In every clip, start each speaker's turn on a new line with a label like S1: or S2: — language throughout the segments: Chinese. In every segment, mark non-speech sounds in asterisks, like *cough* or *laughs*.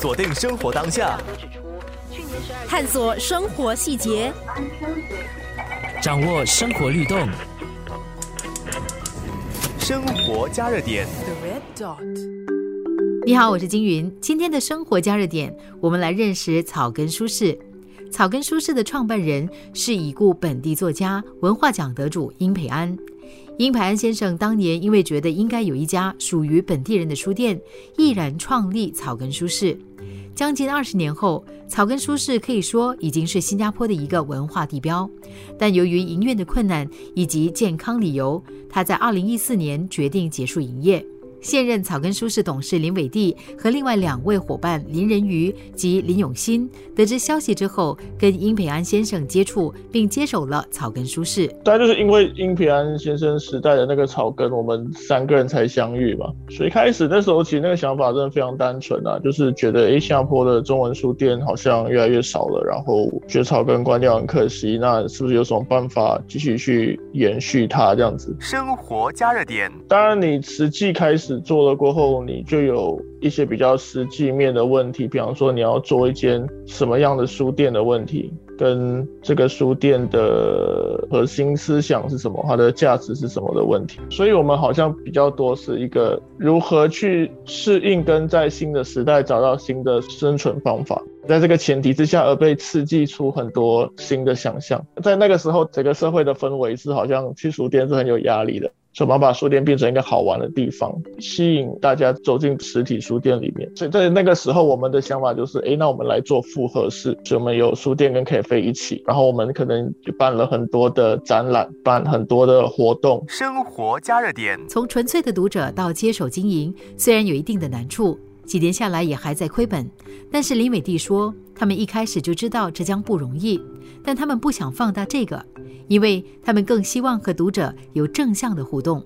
S1: 锁定生活当下，
S2: 探索生活细节，
S3: 掌握生活律动，
S1: 生活加热点。
S4: The Red Dot 你好，我是金云。今天的生活加热点，我们来认识草根书市。草根书市的创办人是已故本地作家、文化奖得主殷培安。殷培安先生当年因为觉得应该有一家属于本地人的书店，毅然创立草根书市。将近二十年后，草根书市可以说已经是新加坡的一个文化地标。但由于营运的困难以及健康理由，他在二零一四年决定结束营业。现任草根书市董事林伟地和另外两位伙伴林仁瑜及林永新得知消息之后，跟殷培安先生接触，并接手了草根书市。
S5: 大概就是因为殷培安先生时代的那个草根，我们三个人才相遇嘛。所以开始那时候其实那个想法真的非常单纯啊，就是觉得诶，新加坡的中文书店好像越来越少了，然后觉得草根关掉很可惜，那是不是有什么办法继续去延续它这样子？
S1: 生活加热点。
S5: 当然，你实际开始。做了过后，你就有一些比较实际面的问题，比方说你要做一间什么样的书店的问题，跟这个书店的核心思想是什么，它的价值是什么的问题。所以，我们好像比较多是一个如何去适应跟在新的时代找到新的生存方法，在这个前提之下而被刺激出很多新的想象。在那个时候，整个社会的氛围是好像去书店是很有压力的。怎么把书店变成一个好玩的地方，吸引大家走进实体书店里面？所以在那个时候，我们的想法就是，哎，那我们来做复合式，所以我们有书店跟 cafe 一起，然后我们可能就办了很多的展览，办很多的活动。
S1: 生活加热点，
S4: 从纯粹的读者到接手经营，虽然有一定的难处。几年下来也还在亏本，但是林伟弟说，他们一开始就知道这将不容易，但他们不想放大这个，因为他们更希望和读者有正向的互动。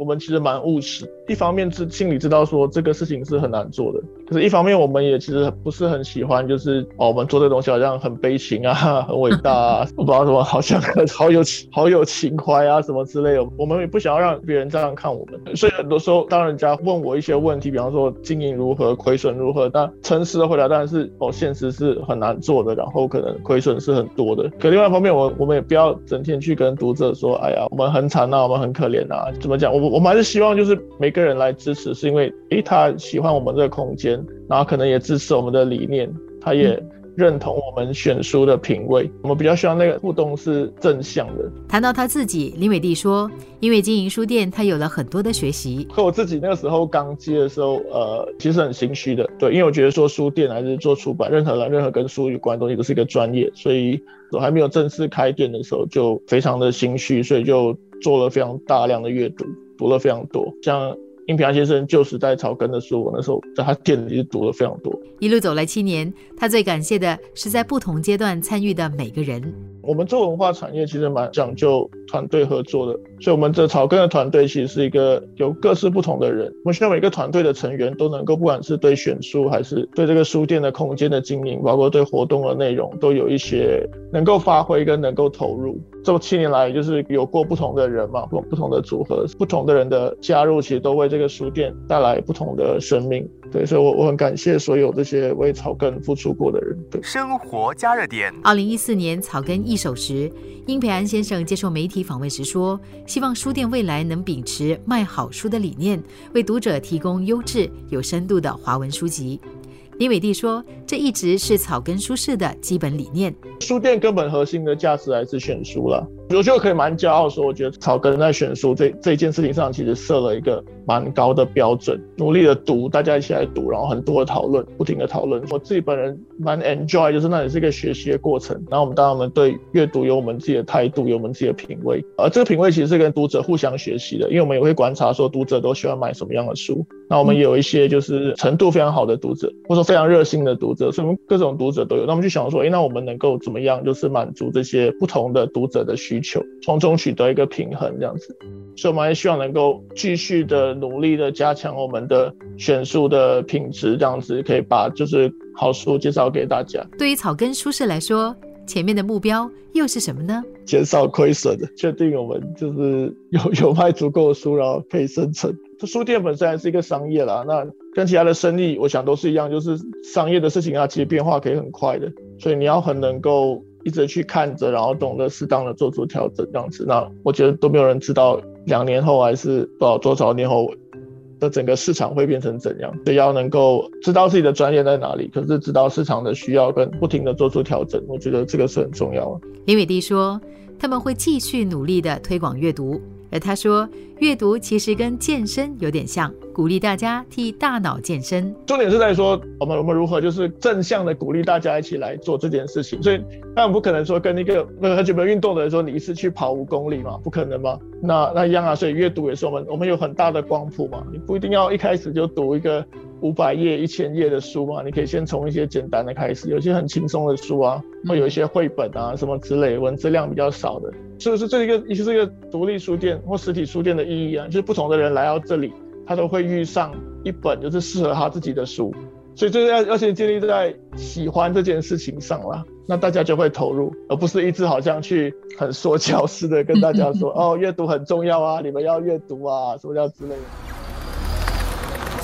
S5: 我们其实蛮务实，一方面是心里知道说这个事情是很难做的，可是一方面我们也其实不是很喜欢，就是哦我们做这个东西好像很悲情啊，*laughs* 很伟大啊，不知道什么好像 *laughs* 好有好有情怀啊什么之类的，我们也不想要让别人这样看我们，所以很多时候当人家问我一些问题，比方说经营如何、亏损如何，但诚实的回答当然是哦现实是很难做的，然后可能亏损是很多的。可另外一方面，我我们也不要整天去跟读者说，哎呀我们很惨啊，我们很可怜啊，怎么讲我不。我们还是希望就是每个人来支持，是因为诶他喜欢我们这个空间，然后可能也支持我们的理念，他也认同我们选书的品味。我们比较希望那个互动是正向的。
S4: 谈到他自己，林伟弟说，因为经营书店，他有了很多的学习。
S5: 和我自己那个时候刚接的时候，呃，其实很心虚的，对，因为我觉得说书店还是做出版，任何人任何跟书有关的东西都是一个专业，所以我还没有正式开店的时候就非常的心虚，所以就做了非常大量的阅读。读了非常多，像殷平安先生旧时代草根的书，我那时候在他店里读了非常多。
S4: 一路走来七年，他最感谢的是在不同阶段参与的每个人。
S5: 我们做文化产业其实蛮讲究团队合作的，所以我们这草根的团队其实是一个有各式不同的人。我们希望每个团队的成员都能够，不管是对选书，还是对这个书店的空间的经营，包括对活动的内容，都有一些能够发挥跟能够投入。这七年来，就是有过不同的人嘛，不不同的组合，不同的人的加入，其实都为这个书店带来不同的生命。对，所以我我很感谢所有这些为草根付出过的人。对，
S1: 生活加热点。
S4: 二零一四年草根一手时，殷培安先生接受媒体访问时说，希望书店未来能秉持卖好书的理念，为读者提供优质有深度的华文书籍。李伟弟说：“这一直是草根书市的基本理念。
S5: 书店根本核心的价值还是选书了。我觉得可以蛮骄傲说，我觉得草根在选书这这件事情上，其实设了一个蛮高的标准，努力的读，大家一起来读，然后很多的讨论，不停的讨论。我自己本人蛮 enjoy，就是那也是一个学习的过程。然后我们当然我们对阅读有我们自己的态度，有我们自己的品味。而这个品味其实是跟读者互相学习的，因为我们也会观察说读者都喜欢买什么样的书。那我们也有一些就是程度非常好的读者，或者说非常热心的读者，所以我们各种读者都有。那我们就想说，哎，那我们能够怎么样，就是满足这些不同的读者的需求，从中取得一个平衡，这样子。所以我们还希望能够继续的努力的加强我们的选书的品质，这样子可以把就是好书介绍给大家。
S4: 对于草根书市来说，前面的目标又是什么呢？
S5: 减少亏损的，确定我们就是有 *laughs* 有卖足够的书，然后可以生存。书店本身还是一个商业啦，那跟其他的生意，我想都是一样，就是商业的事情啊，其实变化可以很快的，所以你要很能够一直去看着，然后懂得适当的做出调整，这样子。那我觉得都没有人知道两年后还是多少多少年后。的整个市场会变成怎样？所以要能够知道自己的专业在哪里，可是知道市场的需要，跟不停的做出调整，我觉得这个是很重要的。
S4: 林伟弟说，他们会继续努力的推广阅读。而他说，阅读其实跟健身有点像，鼓励大家替大脑健身。
S5: 重点是在说，我们我们如何就是正向的鼓励大家一起来做这件事情。所以当然不可能说跟一个很久没有运动的人说，你一次去跑五公里嘛，不可能嘛。那那一样啊。所以阅读也是我们我们有很大的光谱嘛，你不一定要一开始就读一个。五百页、一千页的书嘛，你可以先从一些简单的开始，有些很轻松的书啊，会有一些绘本啊什么之类，文字量比较少的。是不是这一个，也是这个独立书店或实体书店的意义啊？就是不同的人来到这里，他都会遇上一本就是适合他自己的书，所以这个要要先建立在喜欢这件事情上啦，那大家就会投入，而不是一直好像去很说教似的跟大家说 *laughs* 哦，阅读很重要啊，你们要阅读啊，什么叫之类的。